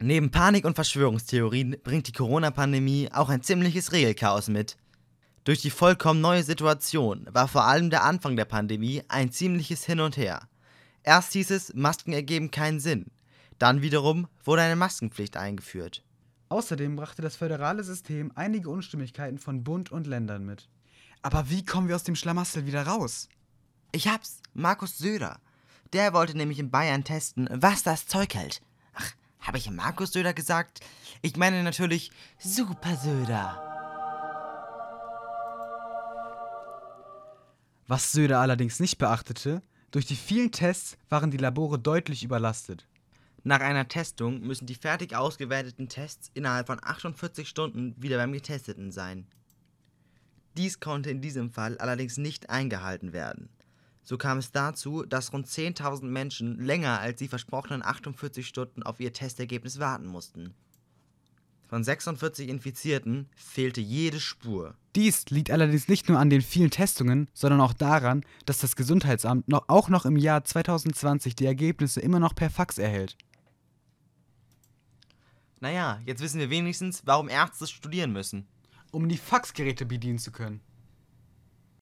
Neben Panik und Verschwörungstheorien bringt die Corona-Pandemie auch ein ziemliches Regelchaos mit. Durch die vollkommen neue Situation war vor allem der Anfang der Pandemie ein ziemliches Hin und Her. Erst hieß es, Masken ergeben keinen Sinn. Dann wiederum wurde eine Maskenpflicht eingeführt. Außerdem brachte das föderale System einige Unstimmigkeiten von Bund und Ländern mit. Aber wie kommen wir aus dem Schlamassel wieder raus? Ich hab's, Markus Söder. Der wollte nämlich in Bayern testen, was das Zeug hält. Habe ich Markus Söder gesagt? Ich meine natürlich Super Söder. Was Söder allerdings nicht beachtete, durch die vielen Tests waren die Labore deutlich überlastet. Nach einer Testung müssen die fertig ausgewerteten Tests innerhalb von 48 Stunden wieder beim Getesteten sein. Dies konnte in diesem Fall allerdings nicht eingehalten werden. So kam es dazu, dass rund 10.000 Menschen länger als die versprochenen 48 Stunden auf ihr Testergebnis warten mussten. Von 46 Infizierten fehlte jede Spur. Dies liegt allerdings nicht nur an den vielen Testungen, sondern auch daran, dass das Gesundheitsamt noch, auch noch im Jahr 2020 die Ergebnisse immer noch per Fax erhält. Naja, jetzt wissen wir wenigstens, warum Ärzte studieren müssen. Um die Faxgeräte bedienen zu können.